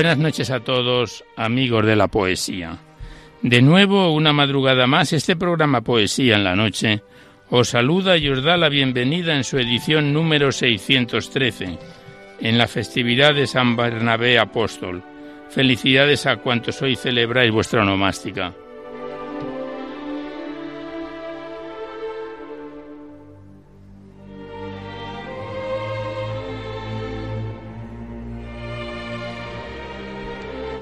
Buenas noches a todos, amigos de la poesía. De nuevo, una madrugada más, este programa Poesía en la Noche os saluda y os da la bienvenida en su edición número 613, en la festividad de San Bernabé Apóstol. Felicidades a cuantos hoy celebráis vuestra onomástica.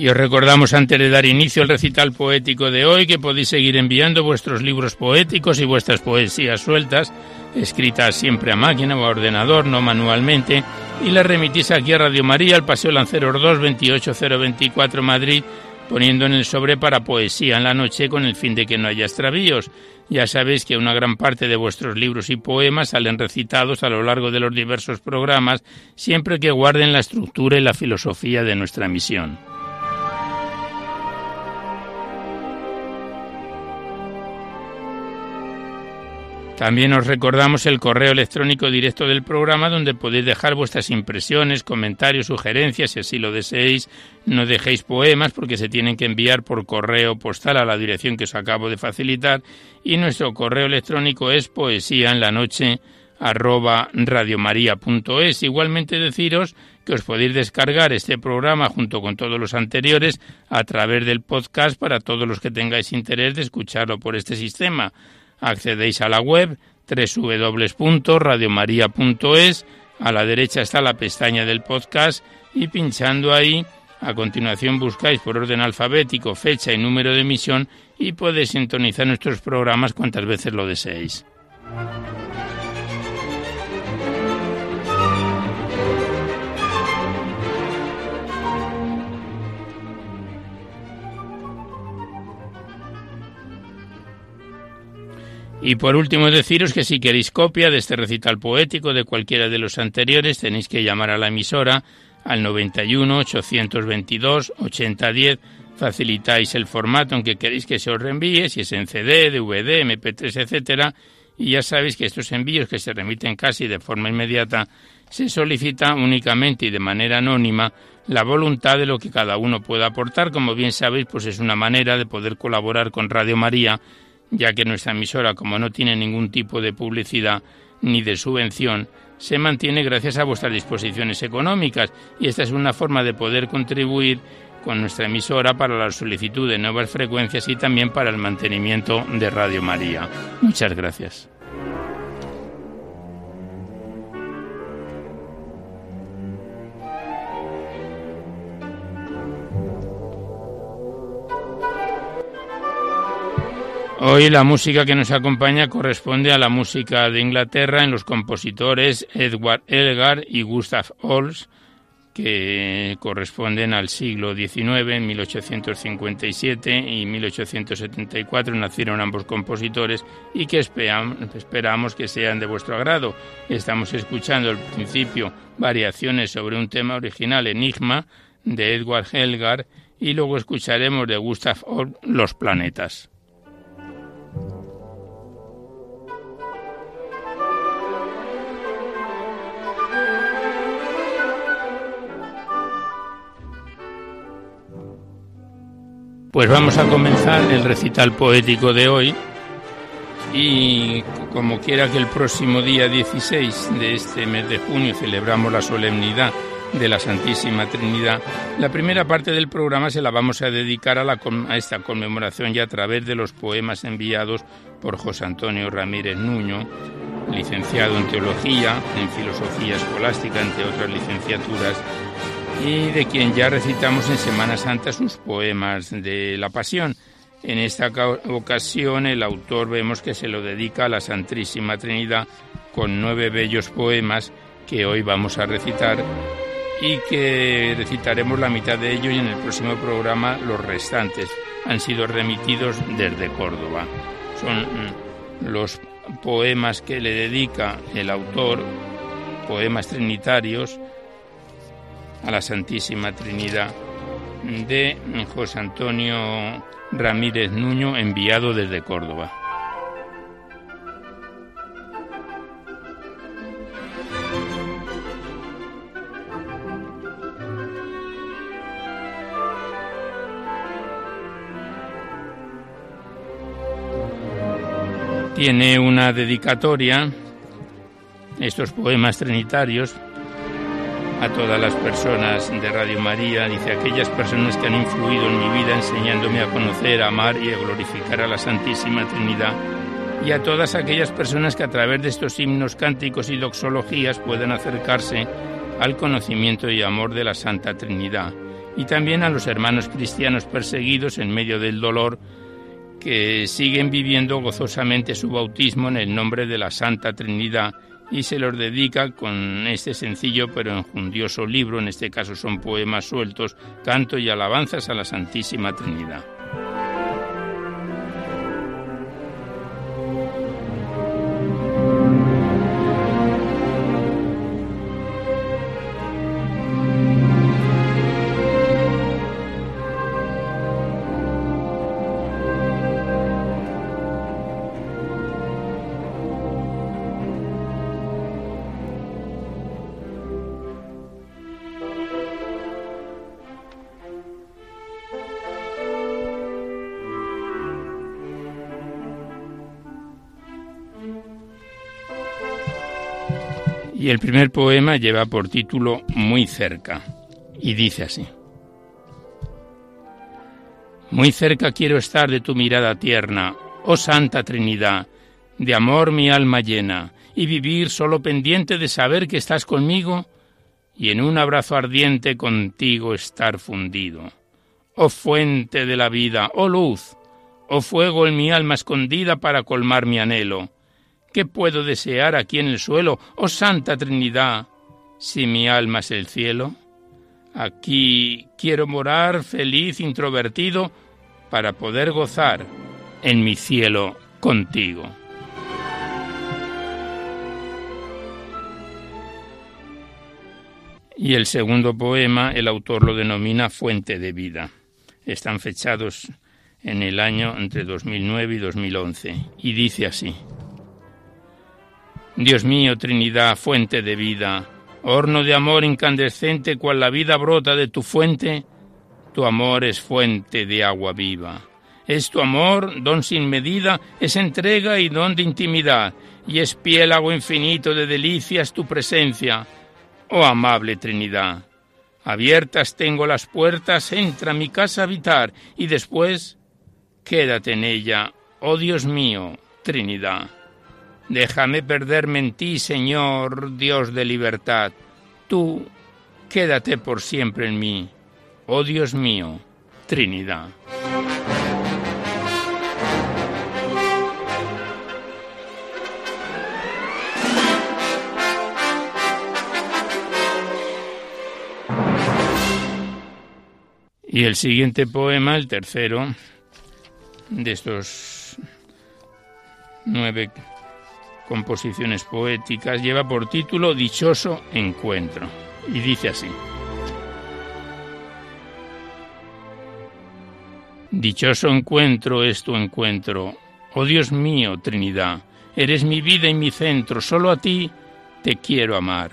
Y os recordamos antes de dar inicio al recital poético de hoy que podéis seguir enviando vuestros libros poéticos y vuestras poesías sueltas, escritas siempre a máquina o a ordenador, no manualmente, y las remitís aquí a Radio María, al Paseo Lanceros 2, 28024 Madrid, poniendo en el sobre para poesía en la noche con el fin de que no haya extravíos. Ya sabéis que una gran parte de vuestros libros y poemas salen recitados a lo largo de los diversos programas, siempre que guarden la estructura y la filosofía de nuestra misión. También os recordamos el correo electrónico directo del programa donde podéis dejar vuestras impresiones, comentarios, sugerencias, si así lo deseéis. No dejéis poemas porque se tienen que enviar por correo postal a la dirección que os acabo de facilitar. Y nuestro correo electrónico es poesía en la noche arroba. Igualmente deciros que os podéis descargar este programa junto con todos los anteriores a través del podcast para todos los que tengáis interés de escucharlo por este sistema accedéis a la web www.radiomaria.es, a la derecha está la pestaña del podcast y pinchando ahí, a continuación buscáis por orden alfabético fecha y número de emisión y podéis sintonizar nuestros programas cuantas veces lo deseéis. Y por último deciros que si queréis copia de este recital poético de cualquiera de los anteriores tenéis que llamar a la emisora al 91 822 8010 facilitáis el formato en que queréis que se os reenvíe, si es en CD, DVD, MP3, etcétera, y ya sabéis que estos envíos que se remiten casi de forma inmediata se solicita únicamente y de manera anónima la voluntad de lo que cada uno pueda aportar, como bien sabéis, pues es una manera de poder colaborar con Radio María ya que nuestra emisora, como no tiene ningún tipo de publicidad ni de subvención, se mantiene gracias a vuestras disposiciones económicas y esta es una forma de poder contribuir con nuestra emisora para la solicitud de nuevas frecuencias y también para el mantenimiento de Radio María. Muchas gracias. Hoy la música que nos acompaña corresponde a la música de Inglaterra en los compositores Edward Elgar y Gustav Holst, que corresponden al siglo XIX, en 1857 y 1874 nacieron ambos compositores y que esperamos que sean de vuestro agrado. Estamos escuchando al principio variaciones sobre un tema original, Enigma, de Edward Elgar, y luego escucharemos de Gustav Holst Los planetas. Pues vamos a comenzar el recital poético de hoy y como quiera que el próximo día 16 de este mes de junio celebramos la solemnidad de la Santísima Trinidad, la primera parte del programa se la vamos a dedicar a, esta conmemoración y a través de los poemas enviados por José Antonio Ramírez Nuño, licenciado en Teología, en Filosofía Escolástica, entre otras licenciaturas, y de quien ya recitamos en Semana Santa sus poemas de la Pasión. En esta ocasión el autor vemos que se lo dedica a la Santísima Trinidad con nueve bellos poemas que hoy vamos a recitar y que recitaremos la mitad de ellos y en el próximo programa los restantes han sido remitidos desde Córdoba. Son mm, los poemas que le dedica el autor, poemas trinitarios, a la Santísima Trinidad de José Antonio Ramírez Nuño, enviado desde Córdoba. Tiene una dedicatoria, estos poemas trinitarios, a todas las personas de Radio María, dice aquellas personas que han influido en mi vida enseñándome a conocer, amar y a glorificar a la Santísima Trinidad, y a todas aquellas personas que a través de estos himnos, cánticos y doxologías puedan acercarse al conocimiento y amor de la Santa Trinidad, y también a los hermanos cristianos perseguidos en medio del dolor, que siguen viviendo gozosamente su bautismo en el nombre de la Santa Trinidad, y se los dedica con este sencillo pero enjundioso libro, en este caso son poemas sueltos, canto y alabanzas a la Santísima Trinidad. Y el primer poema lleva por título Muy cerca y dice así. Muy cerca quiero estar de tu mirada tierna, oh Santa Trinidad, de amor mi alma llena, y vivir solo pendiente de saber que estás conmigo y en un abrazo ardiente contigo estar fundido. Oh fuente de la vida, oh luz, oh fuego en mi alma escondida para colmar mi anhelo, ¿Qué puedo desear aquí en el suelo, oh Santa Trinidad, si mi alma es el cielo? Aquí quiero morar feliz, introvertido, para poder gozar en mi cielo contigo. Y el segundo poema, el autor lo denomina Fuente de Vida. Están fechados en el año entre 2009 y 2011. Y dice así. Dios mío, Trinidad, fuente de vida, horno de amor incandescente, cual la vida brota de tu fuente, tu amor es fuente de agua viva. Es tu amor, don sin medida, es entrega y don de intimidad, y es piélago infinito de delicias tu presencia, oh amable Trinidad. Abiertas tengo las puertas, entra a mi casa a habitar, y después quédate en ella, oh Dios mío, Trinidad. Déjame perderme en ti, Señor, Dios de libertad. Tú, quédate por siempre en mí. Oh Dios mío, Trinidad. Y el siguiente poema, el tercero, de estos nueve composiciones poéticas, lleva por título Dichoso Encuentro. Y dice así. Dichoso encuentro es tu encuentro. Oh Dios mío, Trinidad, eres mi vida y mi centro, solo a ti te quiero amar.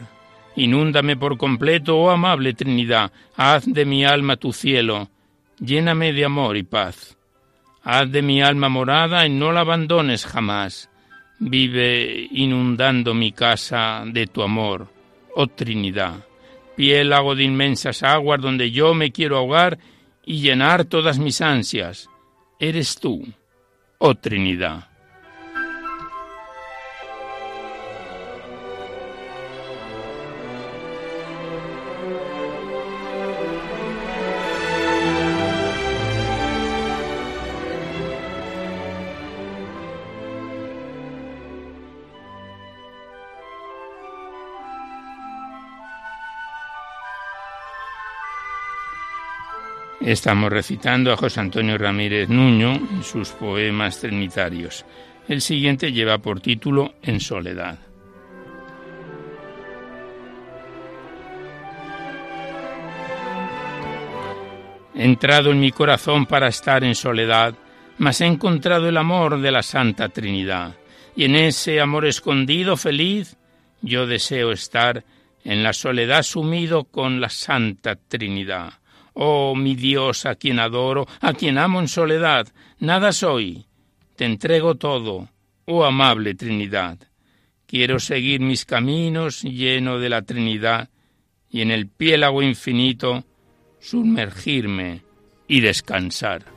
Inúndame por completo, oh amable Trinidad, haz de mi alma tu cielo, lléname de amor y paz. Haz de mi alma morada y no la abandones jamás. Vive inundando mi casa de tu amor, oh Trinidad, piélago de inmensas aguas donde yo me quiero ahogar y llenar todas mis ansias. Eres tú, oh Trinidad. Estamos recitando a José Antonio Ramírez Nuño en sus poemas trinitarios. El siguiente lleva por título En soledad. He entrado en mi corazón para estar en soledad, mas he encontrado el amor de la Santa Trinidad, y en ese amor escondido, feliz, yo deseo estar en la soledad sumido con la Santa Trinidad Oh mi Dios, a quien adoro, a quien amo en soledad, nada soy, te entrego todo, oh amable Trinidad. Quiero seguir mis caminos lleno de la Trinidad y en el piélago infinito sumergirme y descansar.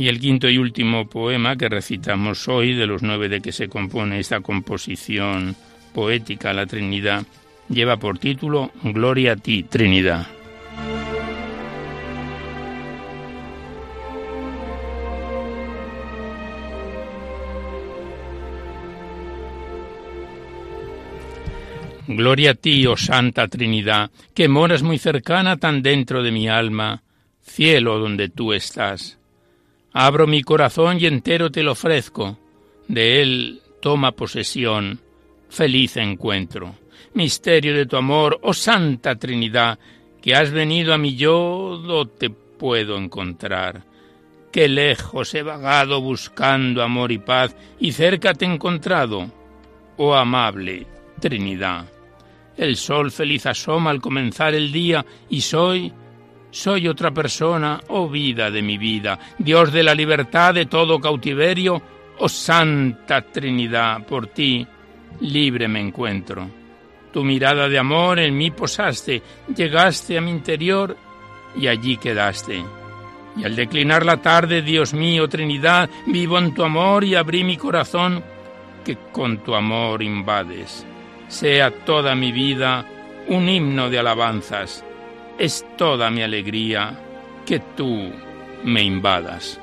Y el quinto y último poema que recitamos hoy, de los nueve de que se compone esta composición poética, la Trinidad, lleva por título Gloria a ti, Trinidad. Gloria a ti, oh Santa Trinidad, que moras muy cercana tan dentro de mi alma, cielo donde tú estás. Abro mi corazón y entero te lo ofrezco. De él toma posesión. Feliz encuentro. Misterio de tu amor, oh Santa Trinidad, que has venido a mi yo, te puedo encontrar. Qué lejos he vagado buscando amor y paz, y cerca te he encontrado, oh amable Trinidad. El sol feliz asoma al comenzar el día, y soy soy otra persona, oh vida de mi vida, Dios de la libertad de todo cautiverio, oh Santa Trinidad, por ti libre me encuentro. Tu mirada de amor en mí posaste, llegaste a mi interior y allí quedaste. Y al declinar la tarde, Dios mío, Trinidad, vivo en tu amor y abrí mi corazón que con tu amor invades. Sea toda mi vida un himno de alabanzas es toda mi alegría que tú me invadas.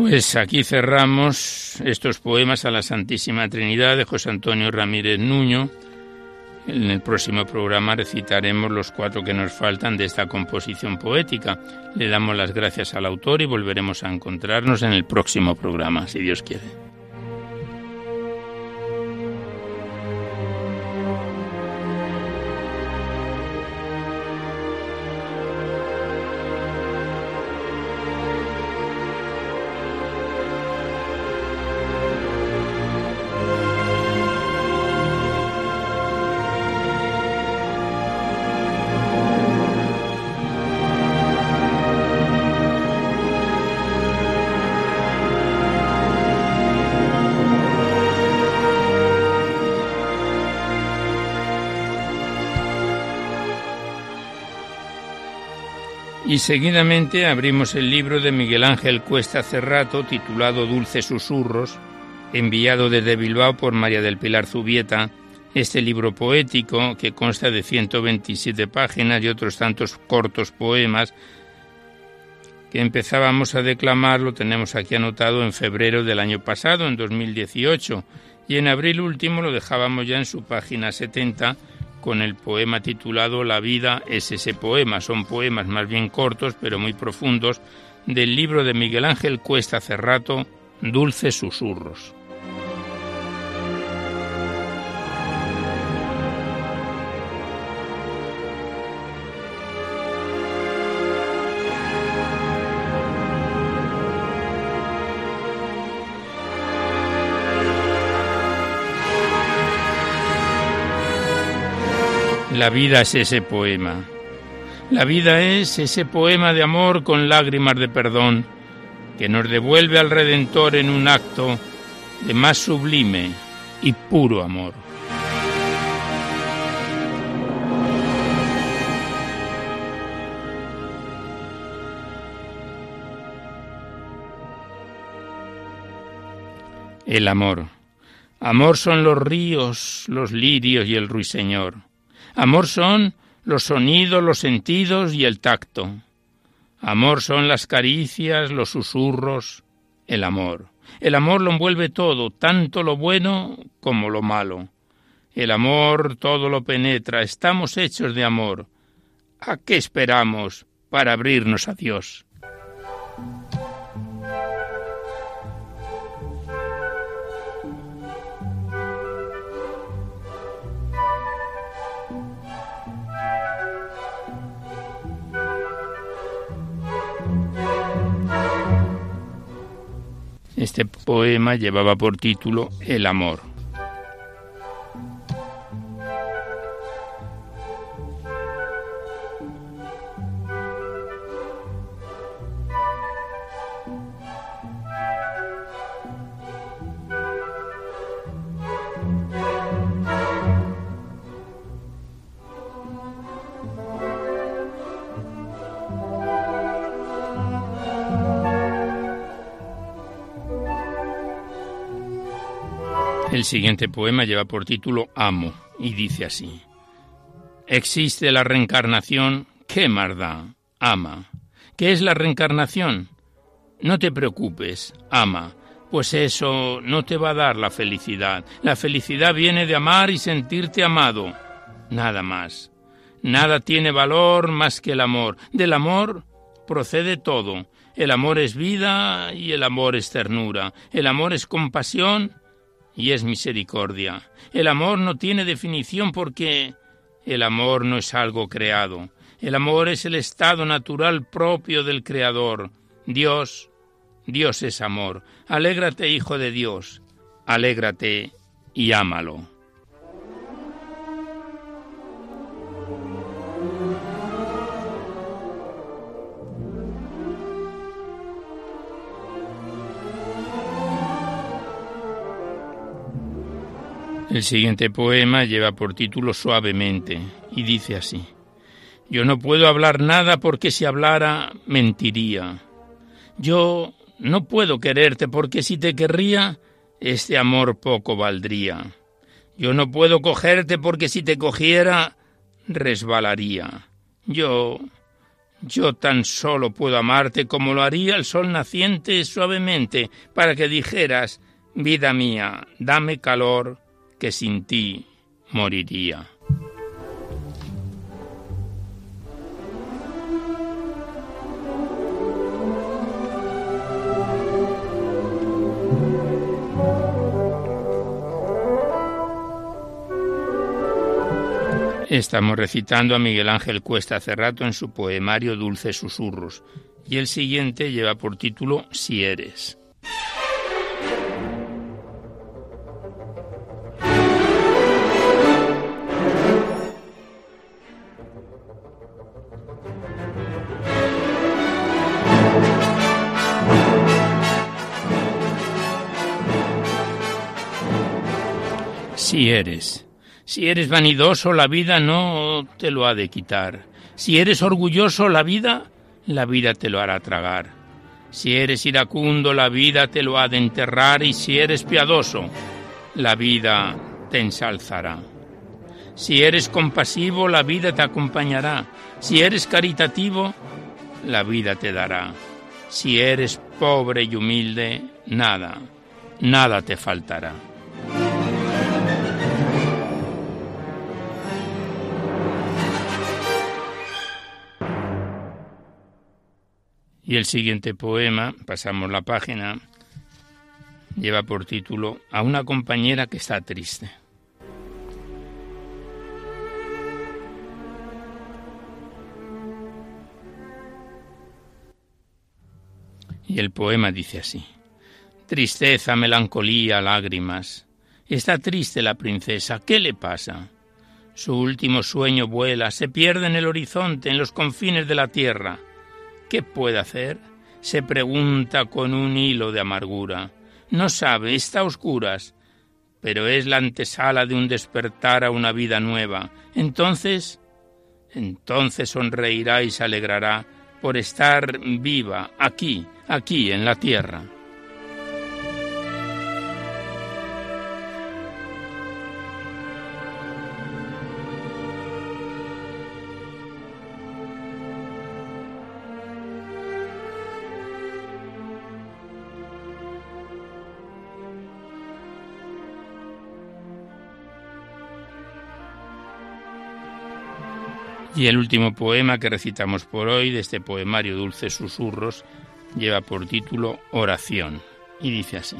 Pues aquí cerramos estos poemas a la Santísima Trinidad de José Antonio Ramírez Nuño. En el próximo programa recitaremos los cuatro que nos faltan de esta composición poética. Le damos las gracias al autor y volveremos a encontrarnos en el próximo programa, si Dios quiere. Y seguidamente abrimos el libro de Miguel Ángel Cuesta Cerrato titulado Dulces Susurros, enviado desde Bilbao por María del Pilar Zubieta, este libro poético que consta de 127 páginas y otros tantos cortos poemas que empezábamos a declamar, lo tenemos aquí anotado en febrero del año pasado, en 2018, y en abril último lo dejábamos ya en su página 70 con el poema titulado La vida es ese poema. Son poemas más bien cortos, pero muy profundos, del libro de Miguel Ángel Cuesta Cerrato, Dulces Susurros. La vida es ese poema. La vida es ese poema de amor con lágrimas de perdón que nos devuelve al Redentor en un acto de más sublime y puro amor. El amor. Amor son los ríos, los lirios y el ruiseñor. Amor son los sonidos, los sentidos y el tacto. Amor son las caricias, los susurros, el amor. El amor lo envuelve todo, tanto lo bueno como lo malo. El amor todo lo penetra, estamos hechos de amor. ¿A qué esperamos para abrirnos a Dios? Este poema llevaba por título El amor. El siguiente poema lleva por título Amo y dice así. Existe la reencarnación, ¿qué más Ama. ¿Qué es la reencarnación? No te preocupes, ama, pues eso no te va a dar la felicidad. La felicidad viene de amar y sentirte amado. Nada más. Nada tiene valor más que el amor. Del amor procede todo. El amor es vida y el amor es ternura. El amor es compasión y es misericordia. El amor no tiene definición porque el amor no es algo creado. El amor es el estado natural propio del Creador. Dios, Dios es amor. Alégrate, Hijo de Dios. Alégrate y ámalo. El siguiente poema lleva por título Suavemente y dice así. Yo no puedo hablar nada porque si hablara mentiría. Yo no puedo quererte porque si te querría, este amor poco valdría. Yo no puedo cogerte porque si te cogiera, resbalaría. Yo, yo tan solo puedo amarte como lo haría el sol naciente suavemente, para que dijeras, vida mía, dame calor, que sin ti moriría. Estamos recitando a Miguel Ángel Cuesta hace rato en su poemario Dulces Susurros, y el siguiente lleva por título Si eres. Si eres. Si eres vanidoso, la vida no te lo ha de quitar. Si eres orgulloso, la vida la vida te lo hará tragar. Si eres iracundo, la vida te lo ha de enterrar, y si eres piadoso, la vida te ensalzará. Si eres compasivo, la vida te acompañará. Si eres caritativo, la vida te dará. Si eres pobre y humilde, nada, nada te faltará. Y el siguiente poema, pasamos la página, lleva por título A una compañera que está triste. Y el poema dice así. Tristeza, melancolía, lágrimas. Está triste la princesa. ¿Qué le pasa? Su último sueño vuela, se pierde en el horizonte, en los confines de la tierra. ¿Qué puede hacer? Se pregunta con un hilo de amargura. No sabe, está a oscuras, pero es la antesala de un despertar a una vida nueva. Entonces, entonces sonreirá y se alegrará por estar viva aquí, aquí en la tierra. Y el último poema que recitamos por hoy de este poemario Dulces Susurros lleva por título Oración y dice así.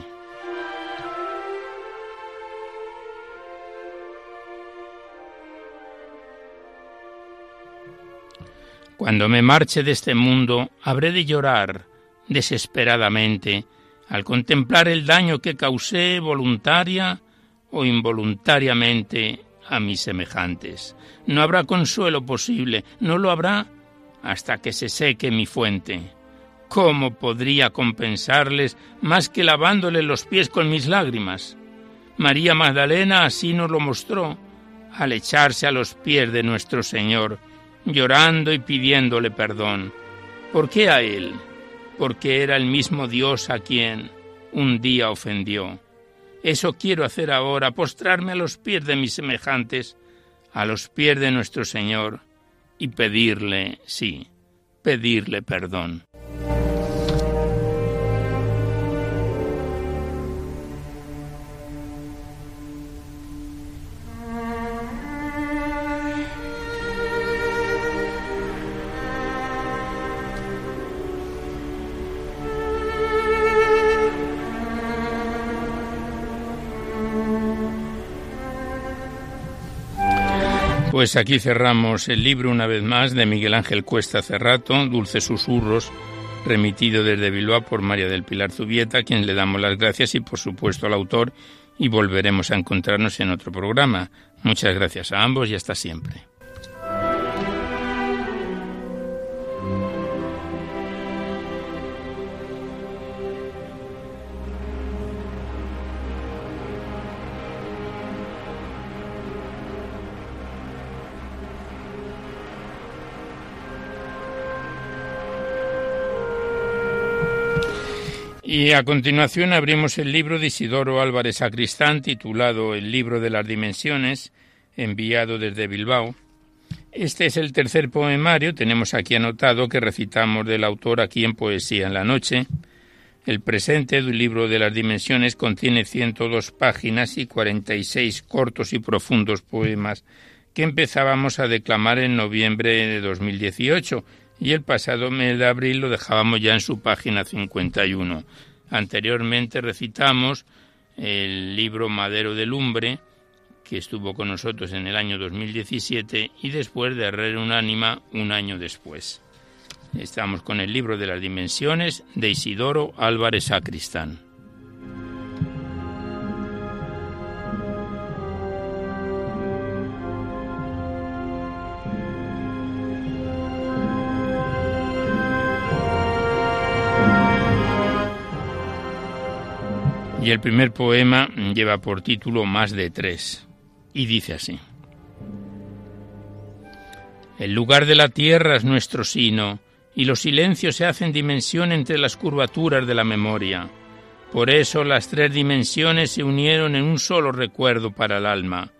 Cuando me marche de este mundo, habré de llorar desesperadamente al contemplar el daño que causé voluntaria o involuntariamente a mis semejantes. No habrá consuelo posible, no lo habrá hasta que se seque mi fuente. ¿Cómo podría compensarles más que lavándole los pies con mis lágrimas? María Magdalena así nos lo mostró al echarse a los pies de nuestro Señor, llorando y pidiéndole perdón. ¿Por qué a Él? Porque era el mismo Dios a quien un día ofendió. Eso quiero hacer ahora, postrarme a los pies de mis semejantes, a los pies de nuestro Señor, y pedirle, sí, pedirle perdón. Pues aquí cerramos el libro una vez más de Miguel Ángel Cuesta Cerrato, Dulces Susurros, remitido desde Bilbao por María del Pilar Zubieta, a quien le damos las gracias y por supuesto al autor y volveremos a encontrarnos en otro programa. Muchas gracias a ambos y hasta siempre. Y a continuación abrimos el libro de Isidoro Álvarez Sacristán titulado El libro de las dimensiones, enviado desde Bilbao. Este es el tercer poemario, tenemos aquí anotado que recitamos del autor aquí en Poesía en la Noche. El presente del libro de las dimensiones contiene 102 páginas y 46 cortos y profundos poemas que empezábamos a declamar en noviembre de 2018 y el pasado mes de abril lo dejábamos ya en su página 51. Anteriormente recitamos el libro Madero de Lumbre, que estuvo con nosotros en el año 2017, y después de Herrera Unánima un año después. Estamos con el libro de las dimensiones de Isidoro Álvarez Sacristán. El primer poema lleva por título Más de tres y dice así. El lugar de la tierra es nuestro sino y los silencios se hacen dimensión entre las curvaturas de la memoria. Por eso las tres dimensiones se unieron en un solo recuerdo para el alma,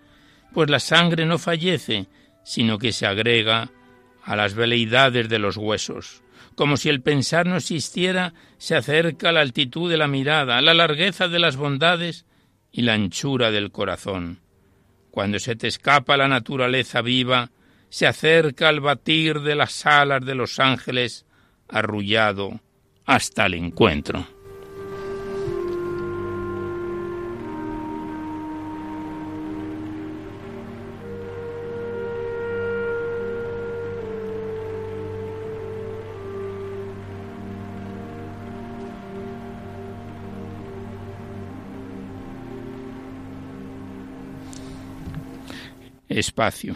pues la sangre no fallece, sino que se agrega a las veleidades de los huesos. Como si el pensar no existiera, se acerca a la altitud de la mirada, a la largueza de las bondades y la anchura del corazón. Cuando se te escapa la naturaleza viva, se acerca al batir de las alas de los ángeles, arrullado hasta el encuentro. Espacio.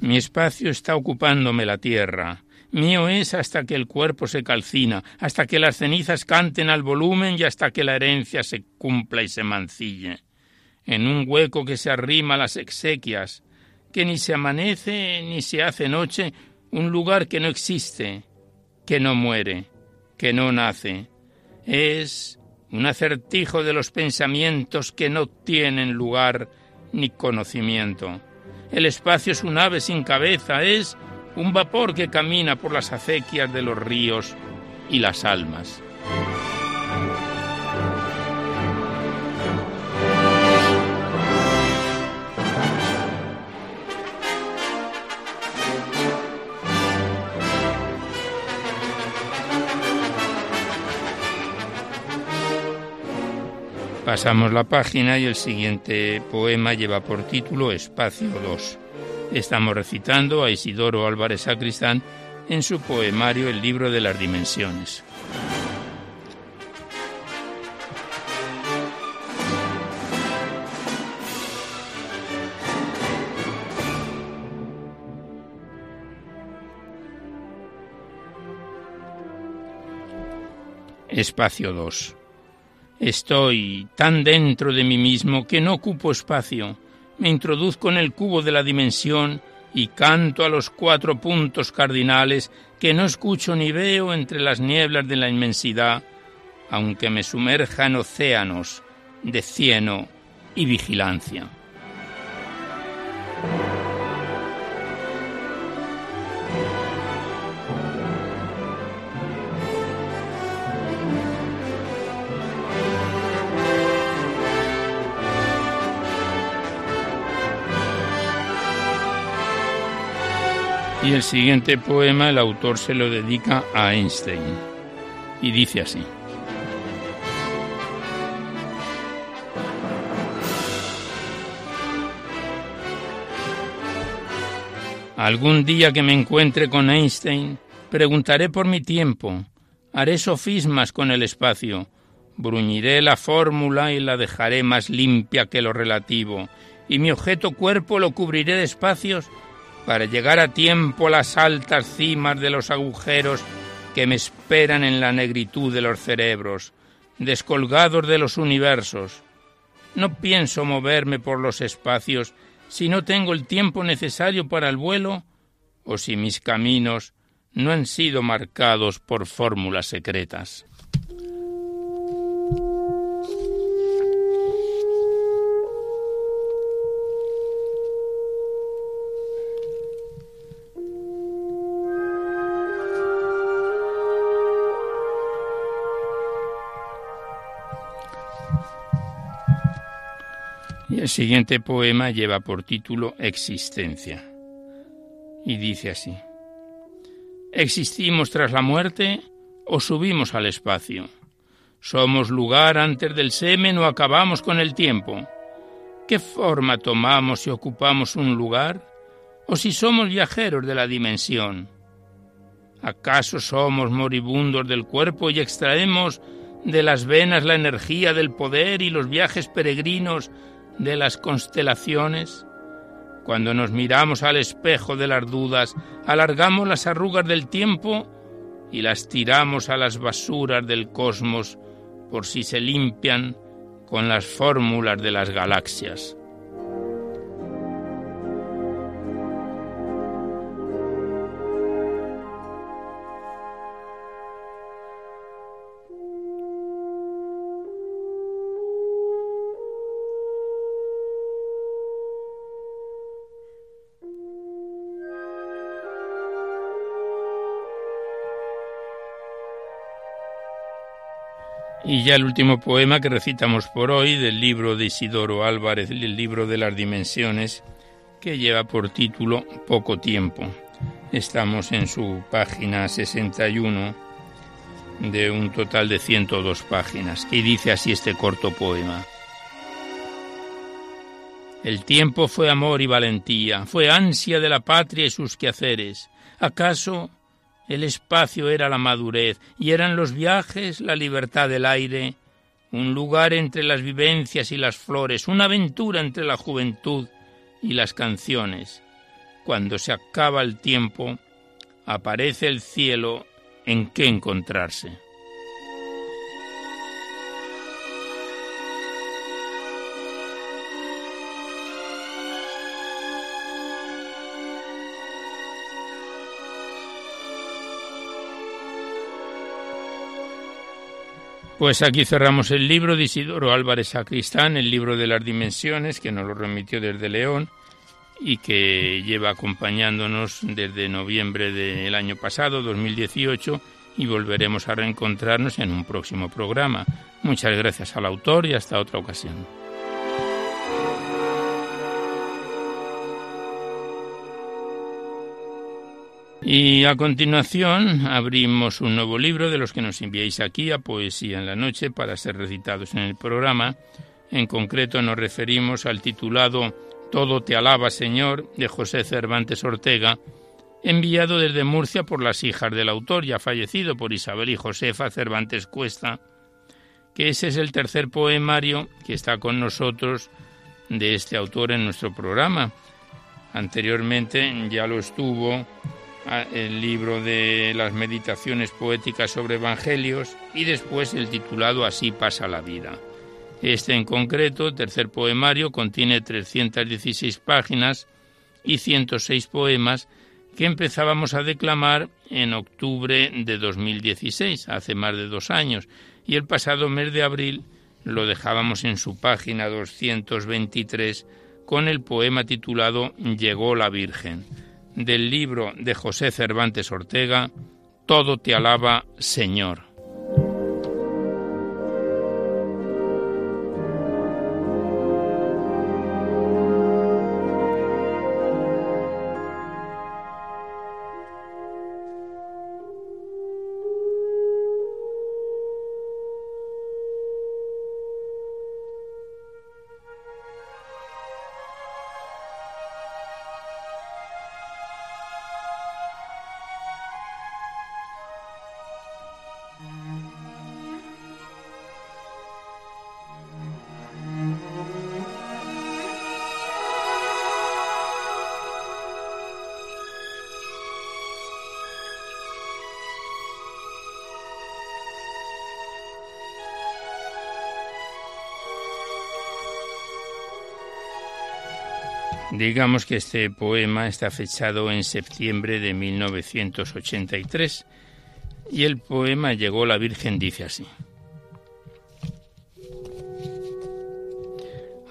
Mi espacio está ocupándome la tierra. Mío es hasta que el cuerpo se calcina, hasta que las cenizas canten al volumen y hasta que la herencia se cumpla y se mancille. En un hueco que se arrima a las exequias, que ni se amanece ni se hace noche, un lugar que no existe, que no muere, que no nace. Es un acertijo de los pensamientos que no tienen lugar ni conocimiento. El espacio es un ave sin cabeza, es un vapor que camina por las acequias de los ríos y las almas. Pasamos la página y el siguiente poema lleva por título Espacio 2. Estamos recitando a Isidoro Álvarez Sacristán en su poemario El libro de las dimensiones. Espacio 2. Estoy tan dentro de mí mismo que no ocupo espacio. Me introduzco en el cubo de la dimensión y canto a los cuatro puntos cardinales que no escucho ni veo entre las nieblas de la inmensidad, aunque me sumerja en océanos de cieno y vigilancia. Y el siguiente poema el autor se lo dedica a Einstein. Y dice así. Algún día que me encuentre con Einstein, preguntaré por mi tiempo, haré sofismas con el espacio, bruñiré la fórmula y la dejaré más limpia que lo relativo, y mi objeto cuerpo lo cubriré de espacios para llegar a tiempo a las altas cimas de los agujeros que me esperan en la negritud de los cerebros, descolgados de los universos. No pienso moverme por los espacios si no tengo el tiempo necesario para el vuelo o si mis caminos no han sido marcados por fórmulas secretas. El siguiente poema lleva por título Existencia y dice así. ¿Existimos tras la muerte o subimos al espacio? ¿Somos lugar antes del semen o acabamos con el tiempo? ¿Qué forma tomamos si ocupamos un lugar o si somos viajeros de la dimensión? ¿Acaso somos moribundos del cuerpo y extraemos de las venas la energía del poder y los viajes peregrinos de las constelaciones, cuando nos miramos al espejo de las dudas, alargamos las arrugas del tiempo y las tiramos a las basuras del cosmos por si se limpian con las fórmulas de las galaxias. Ya el último poema que recitamos por hoy del libro de Isidoro Álvarez, el libro de las dimensiones, que lleva por título Poco tiempo. Estamos en su página 61 de un total de 102 páginas, y dice así este corto poema. El tiempo fue amor y valentía, fue ansia de la patria y sus quehaceres. ¿Acaso el espacio era la madurez y eran los viajes la libertad del aire? Un lugar entre las vivencias y las flores, una aventura entre la juventud y las canciones. Cuando se acaba el tiempo, aparece el cielo en qué encontrarse. Pues aquí cerramos el libro de Isidoro Álvarez Sacristán, el libro de las dimensiones, que nos lo remitió desde León y que lleva acompañándonos desde noviembre del año pasado, 2018, y volveremos a reencontrarnos en un próximo programa. Muchas gracias al autor y hasta otra ocasión. Y a continuación abrimos un nuevo libro de los que nos enviáis aquí a Poesía en la Noche para ser recitados en el programa. En concreto nos referimos al titulado Todo te alaba, Señor, de José Cervantes Ortega, enviado desde Murcia por las hijas del autor, ya fallecido por Isabel y Josefa Cervantes Cuesta, que ese es el tercer poemario que está con nosotros de este autor en nuestro programa. Anteriormente ya lo estuvo el libro de las meditaciones poéticas sobre evangelios y después el titulado Así pasa la vida. Este en concreto, tercer poemario, contiene 316 páginas y 106 poemas que empezábamos a declamar en octubre de 2016, hace más de dos años, y el pasado mes de abril lo dejábamos en su página 223 con el poema titulado Llegó la Virgen del libro de José Cervantes Ortega, Todo te alaba, Señor. Digamos que este poema está fechado en septiembre de 1983 y el poema Llegó la Virgen dice así.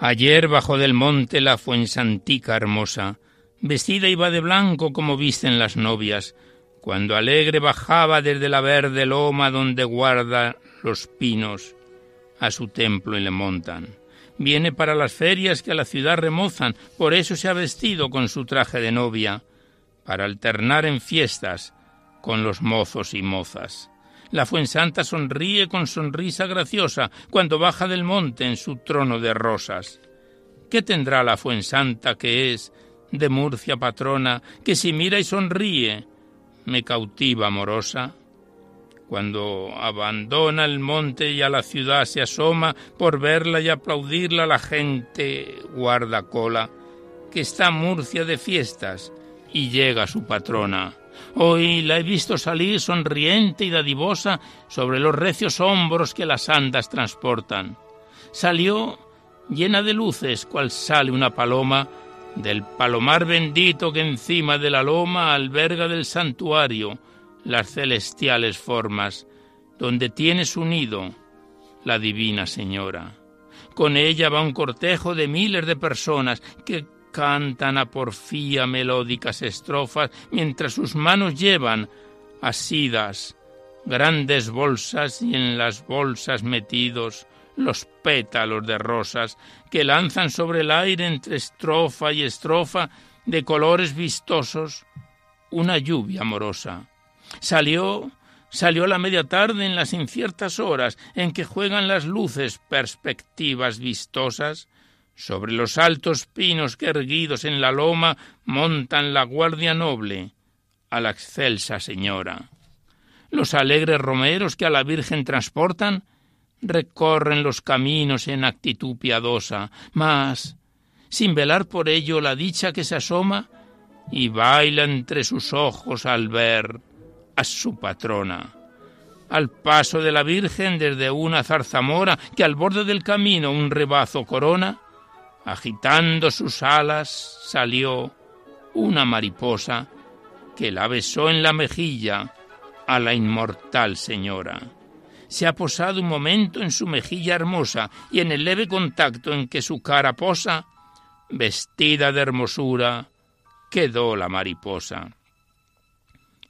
Ayer bajo del monte la fuensantica hermosa, vestida iba de blanco como visten las novias, cuando alegre bajaba desde la verde loma donde guarda los pinos a su templo y le montan Viene para las ferias que a la ciudad remozan, por eso se ha vestido con su traje de novia, para alternar en fiestas con los mozos y mozas. La Fuensanta sonríe con sonrisa graciosa cuando baja del monte en su trono de rosas. ¿Qué tendrá la Fuensanta que es de Murcia patrona, que si mira y sonríe me cautiva amorosa? Cuando abandona el monte y a la ciudad se asoma por verla y aplaudirla la gente guarda cola, que está Murcia de fiestas y llega su patrona. Hoy la he visto salir sonriente y dadivosa sobre los recios hombros que las andas transportan. Salió llena de luces, cual sale una paloma del palomar bendito que encima de la loma alberga del santuario, las celestiales formas, donde tiene su nido la divina Señora. Con ella va un cortejo de miles de personas que cantan a porfía melódicas estrofas mientras sus manos llevan asidas grandes bolsas y en las bolsas metidos los pétalos de rosas que lanzan sobre el aire entre estrofa y estrofa de colores vistosos una lluvia amorosa. Salió salió la media tarde en las inciertas horas en que juegan las luces perspectivas vistosas sobre los altos pinos que erguidos en la loma montan la guardia noble a la excelsa señora. Los alegres romeros que a la Virgen transportan recorren los caminos en actitud piadosa, mas, sin velar por ello la dicha que se asoma y baila entre sus ojos al ver a su patrona. Al paso de la Virgen desde una zarzamora que al borde del camino un rebazo corona, agitando sus alas salió una mariposa que la besó en la mejilla a la inmortal señora. Se ha posado un momento en su mejilla hermosa y en el leve contacto en que su cara posa, vestida de hermosura, quedó la mariposa.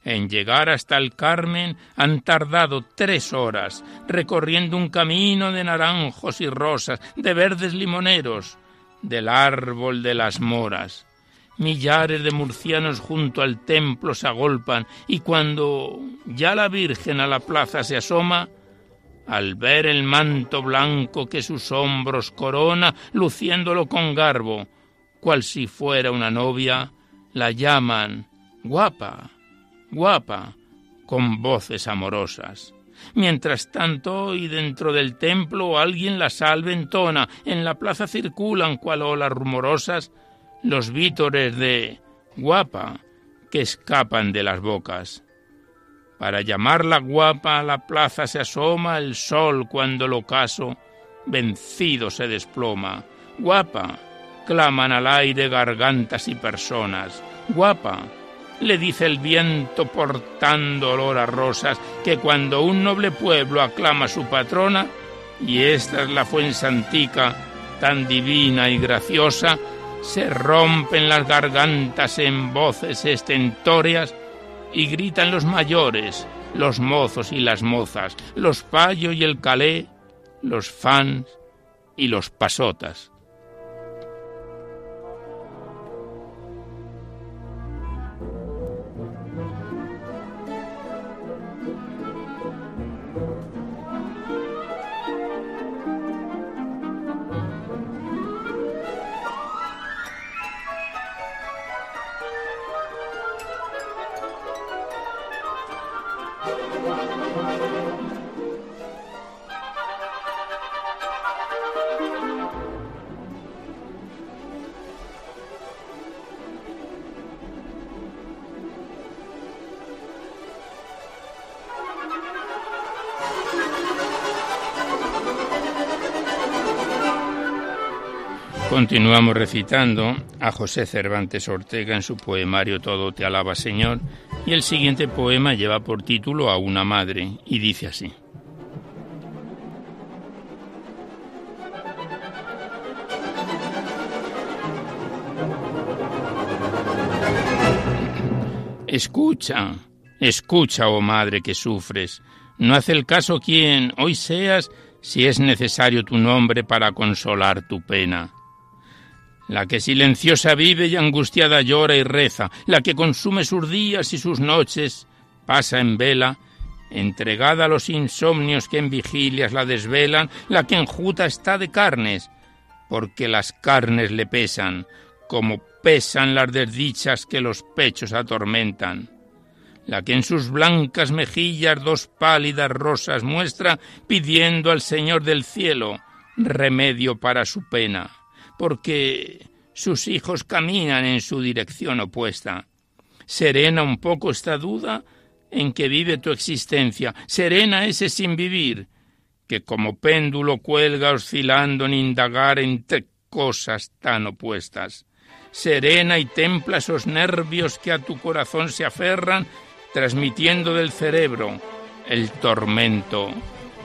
En llegar hasta el Carmen han tardado tres horas, recorriendo un camino de naranjos y rosas, de verdes limoneros, del árbol de las moras. Millares de murcianos junto al templo se agolpan y cuando ya la Virgen a la plaza se asoma, al ver el manto blanco que sus hombros corona, luciéndolo con garbo, cual si fuera una novia, la llaman guapa, guapa, con voces amorosas. Mientras tanto, y dentro del templo alguien la salve entona, en la plaza circulan cual olas rumorosas los vítores de guapa que escapan de las bocas. Para llamarla guapa a la plaza se asoma el sol cuando el ocaso vencido se desploma. Guapa, claman al aire gargantas y personas. Guapa, le dice el viento portando olor a rosas, que cuando un noble pueblo aclama a su patrona, y esta es la Fuensantica tan divina y graciosa, se rompen las gargantas en voces estentóreas y gritan los mayores, los mozos y las mozas, los payo y el calé, los fans y los pasotas. Continuamos recitando a José Cervantes Ortega en su poemario Todo te alaba Señor y el siguiente poema lleva por título A una madre y dice así. Escucha, escucha, oh madre que sufres. No hace el caso quien hoy seas si es necesario tu nombre para consolar tu pena la que silenciosa vive y angustiada llora y reza, la que consume sus días y sus noches, pasa en vela, entregada a los insomnios que en vigilias la desvelan, la que enjuta está de carnes, porque las carnes le pesan, como pesan las desdichas que los pechos atormentan. La que en sus blancas mejillas dos pálidas rosas muestra, pidiendo al Señor del cielo remedio para su pena porque sus hijos caminan en su dirección opuesta. Serena un poco esta duda en que vive tu existencia, serena ese sin vivir, que como péndulo cuelga oscilando en indagar entre cosas tan opuestas. Serena y templa esos nervios que a tu corazón se aferran, transmitiendo del cerebro el tormento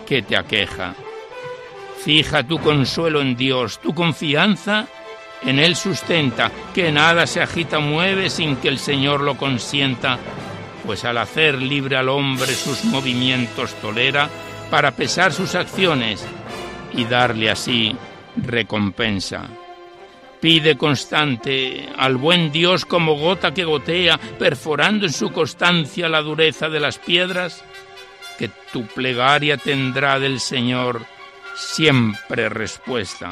que te aqueja. Fija tu consuelo en Dios, tu confianza en Él sustenta, que nada se agita mueve sin que el Señor lo consienta, pues al hacer libre al hombre sus movimientos tolera para pesar sus acciones y darle así recompensa. Pide constante al buen Dios como gota que gotea, perforando en su constancia la dureza de las piedras, que tu plegaria tendrá del Señor siempre respuesta,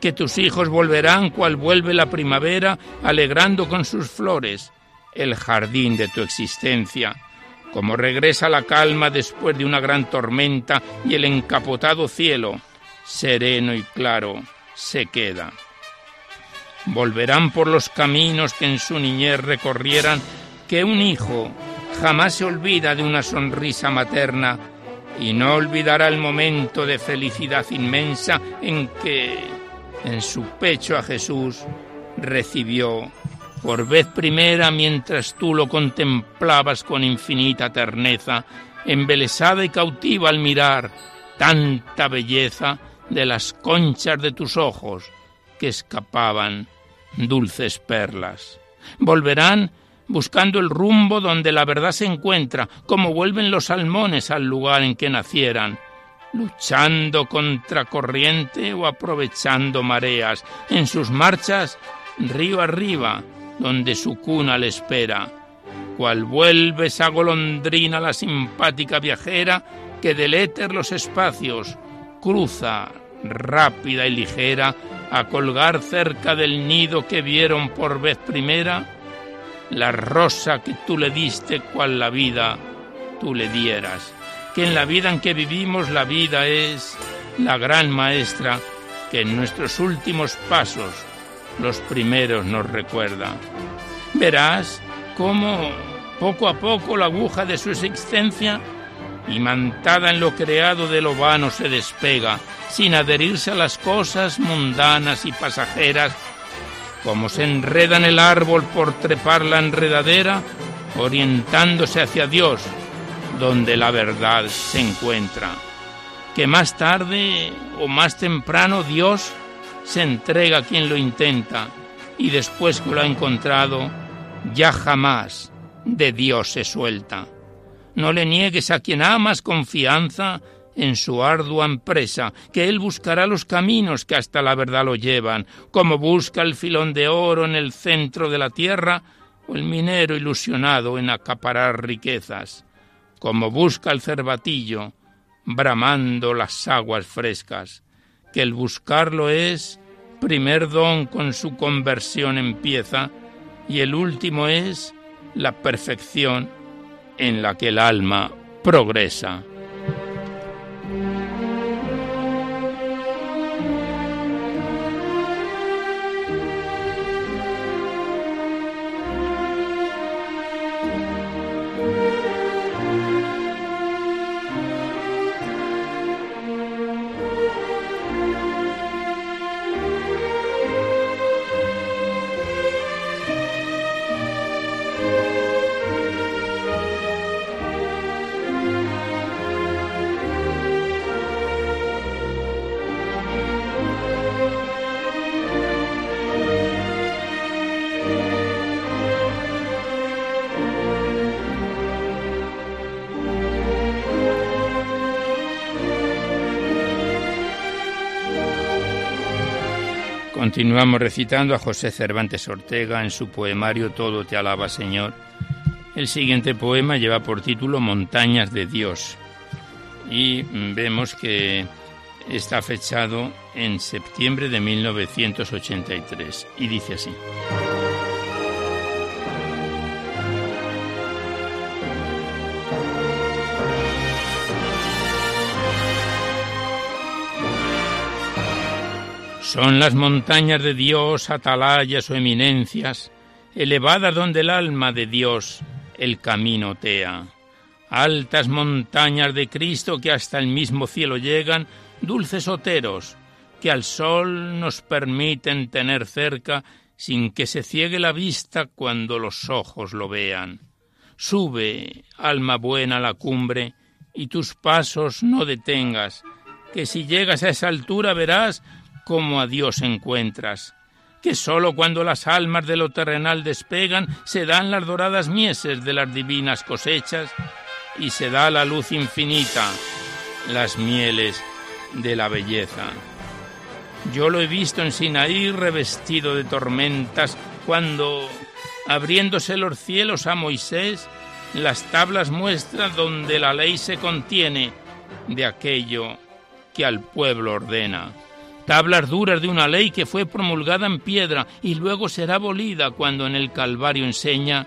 que tus hijos volverán cual vuelve la primavera, alegrando con sus flores el jardín de tu existencia, como regresa la calma después de una gran tormenta y el encapotado cielo, sereno y claro, se queda. Volverán por los caminos que en su niñez recorrieran, que un hijo jamás se olvida de una sonrisa materna y no olvidará el momento de felicidad inmensa en que en su pecho a Jesús recibió por vez primera mientras tú lo contemplabas con infinita terneza, embelesada y cautiva al mirar tanta belleza de las conchas de tus ojos que escapaban dulces perlas. Volverán buscando el rumbo donde la verdad se encuentra, como vuelven los salmones al lugar en que nacieran, luchando contra corriente o aprovechando mareas, en sus marchas río arriba, donde su cuna le espera, cual vuelve esa golondrina la simpática viajera que del éter los espacios cruza rápida y ligera a colgar cerca del nido que vieron por vez primera la rosa que tú le diste cual la vida tú le dieras, que en la vida en que vivimos la vida es la gran maestra que en nuestros últimos pasos los primeros nos recuerda. Verás cómo poco a poco la aguja de su existencia, imantada en lo creado de lo vano, se despega, sin adherirse a las cosas mundanas y pasajeras, como se enreda en el árbol por trepar la enredadera, orientándose hacia Dios, donde la verdad se encuentra. Que más tarde o más temprano Dios se entrega a quien lo intenta y después que lo ha encontrado, ya jamás de Dios se suelta. No le niegues a quien amas confianza en su ardua empresa, que él buscará los caminos que hasta la verdad lo llevan, como busca el filón de oro en el centro de la tierra o el minero ilusionado en acaparar riquezas, como busca el cervatillo bramando las aguas frescas, que el buscarlo es primer don con su conversión empieza y el último es la perfección en la que el alma progresa. Continuamos recitando a José Cervantes Ortega en su poemario Todo te alaba Señor. El siguiente poema lleva por título Montañas de Dios y vemos que está fechado en septiembre de 1983 y dice así. Son las montañas de Dios, atalayas o eminencias, elevadas donde el alma de Dios el camino tea. Altas montañas de Cristo que hasta el mismo cielo llegan, dulces oteros, que al sol nos permiten tener cerca sin que se ciegue la vista cuando los ojos lo vean. Sube, alma buena, a la cumbre, y tus pasos no detengas, que si llegas a esa altura verás cómo a Dios encuentras. que sólo cuando las almas de lo terrenal despegan se dan las doradas mieses de las divinas cosechas y se da la luz infinita, las mieles de la belleza. Yo lo he visto en Sinaí revestido de tormentas cuando, abriéndose los cielos a Moisés, las tablas muestran donde la ley se contiene de aquello que al pueblo ordena tablas duras de una ley que fue promulgada en piedra y luego será abolida cuando en el Calvario enseña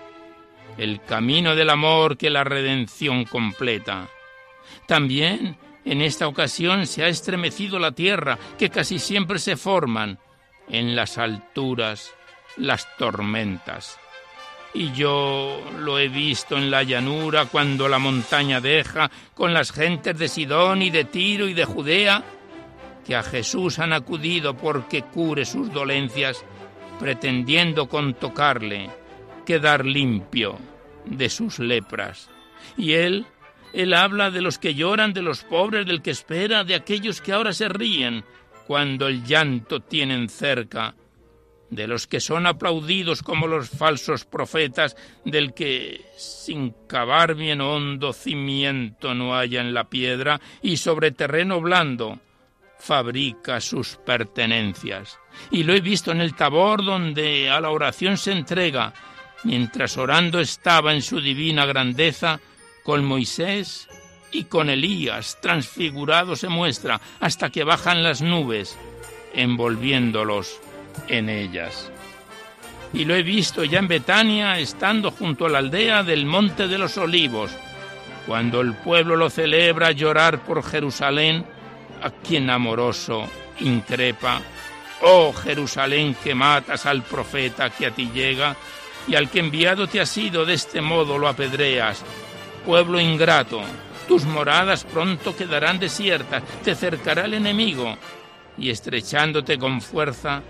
el camino del amor que la redención completa. También en esta ocasión se ha estremecido la tierra, que casi siempre se forman en las alturas las tormentas. Y yo lo he visto en la llanura cuando la montaña deja, con las gentes de Sidón y de Tiro y de Judea, que a Jesús han acudido porque cure sus dolencias, pretendiendo con tocarle quedar limpio de sus lepras. Y él, él habla de los que lloran, de los pobres, del que espera, de aquellos que ahora se ríen cuando el llanto tienen cerca, de los que son aplaudidos como los falsos profetas, del que sin cavar bien hondo cimiento no haya en la piedra y sobre terreno blando fabrica sus pertenencias. Y lo he visto en el tabor donde a la oración se entrega, mientras orando estaba en su divina grandeza, con Moisés y con Elías, transfigurado se muestra hasta que bajan las nubes, envolviéndolos en ellas. Y lo he visto ya en Betania, estando junto a la aldea del Monte de los Olivos, cuando el pueblo lo celebra llorar por Jerusalén, a quien amoroso increpa. Oh Jerusalén que matas al profeta que a ti llega y al que enviado te ha sido de este modo lo apedreas. Pueblo ingrato, tus moradas pronto quedarán desiertas, te cercará el enemigo y estrechándote con fuerza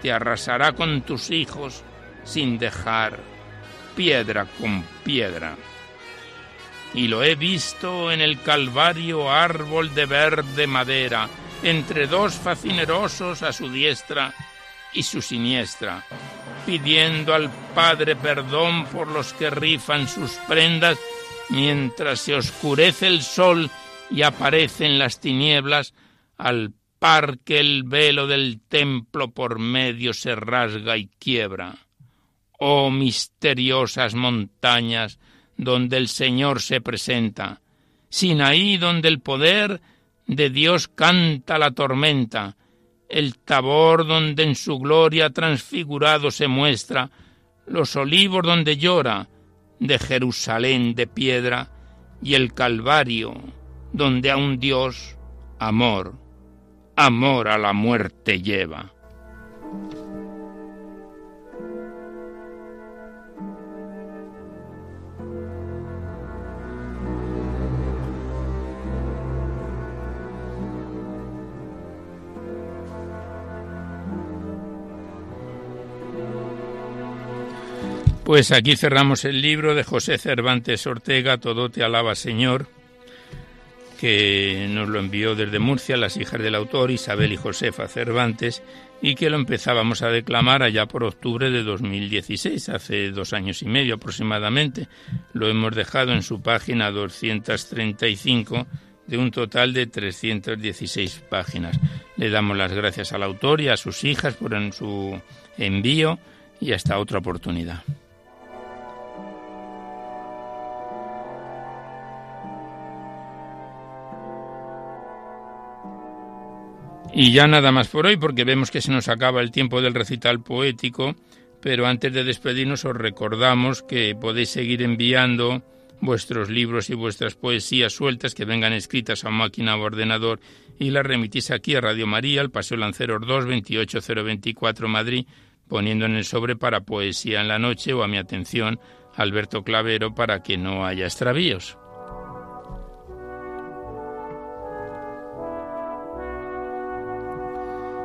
te arrasará con tus hijos sin dejar piedra con piedra y lo he visto en el Calvario árbol de verde madera, entre dos facinerosos a su diestra y su siniestra, pidiendo al Padre perdón por los que rifan sus prendas, mientras se oscurece el sol y aparecen las tinieblas, al par que el velo del templo por medio se rasga y quiebra. Oh misteriosas montañas, donde el Señor se presenta, Sinaí donde el poder de Dios canta la tormenta, el tabor donde en su gloria transfigurado se muestra, los olivos donde llora de Jerusalén de piedra, y el Calvario donde a un Dios amor, amor a la muerte lleva. Pues aquí cerramos el libro de José Cervantes Ortega, Todo te alaba Señor, que nos lo envió desde Murcia las hijas del autor Isabel y Josefa Cervantes y que lo empezábamos a declamar allá por octubre de 2016, hace dos años y medio aproximadamente. Lo hemos dejado en su página 235 de un total de 316 páginas. Le damos las gracias al autor y a sus hijas por en su envío y hasta otra oportunidad. Y ya nada más por hoy, porque vemos que se nos acaba el tiempo del recital poético, pero antes de despedirnos os recordamos que podéis seguir enviando vuestros libros y vuestras poesías sueltas que vengan escritas a máquina o ordenador y las remitís aquí a Radio María, al Paseo Lanceros 2, 28024 Madrid, poniendo en el sobre para Poesía en la Noche o a mi atención Alberto Clavero para que no haya extravíos.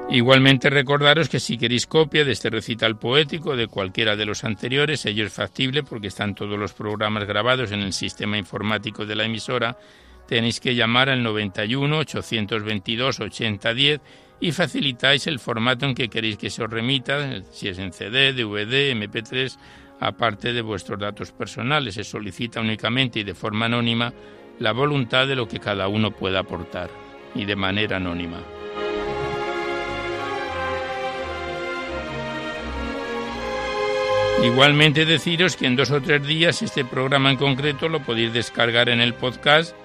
Igualmente recordaros que si queréis copia de este recital poético de cualquiera de los anteriores, ello es factible porque están todos los programas grabados en el sistema informático de la emisora, tenéis que llamar al 91 822 8010 y facilitáis el formato en que queréis que se os remita, si es en CD, DVD, MP3, aparte de vuestros datos personales. Se solicita únicamente y de forma anónima la voluntad de lo que cada uno pueda aportar y de manera anónima. Igualmente deciros que en dos o tres días este programa en concreto lo podéis descargar en el podcast,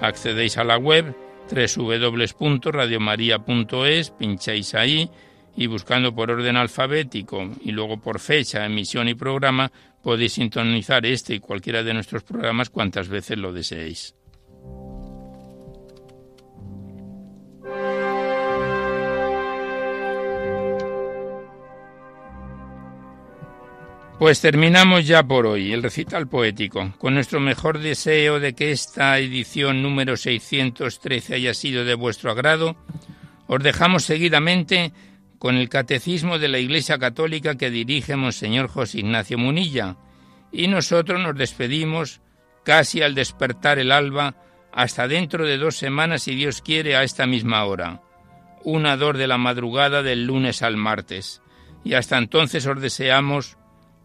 accedéis a la web www.radiomaria.es, pincháis ahí y buscando por orden alfabético y luego por fecha, emisión y programa, podéis sintonizar este y cualquiera de nuestros programas cuantas veces lo deseéis. Pues terminamos ya por hoy el recital poético, con nuestro mejor deseo de que esta edición número 613 haya sido de vuestro agrado. Os dejamos seguidamente con el Catecismo de la Iglesia Católica que dirige Monseñor José Ignacio Munilla, y nosotros nos despedimos casi al despertar el alba hasta dentro de dos semanas, si Dios quiere, a esta misma hora, una dor de la madrugada del lunes al martes. Y hasta entonces os deseamos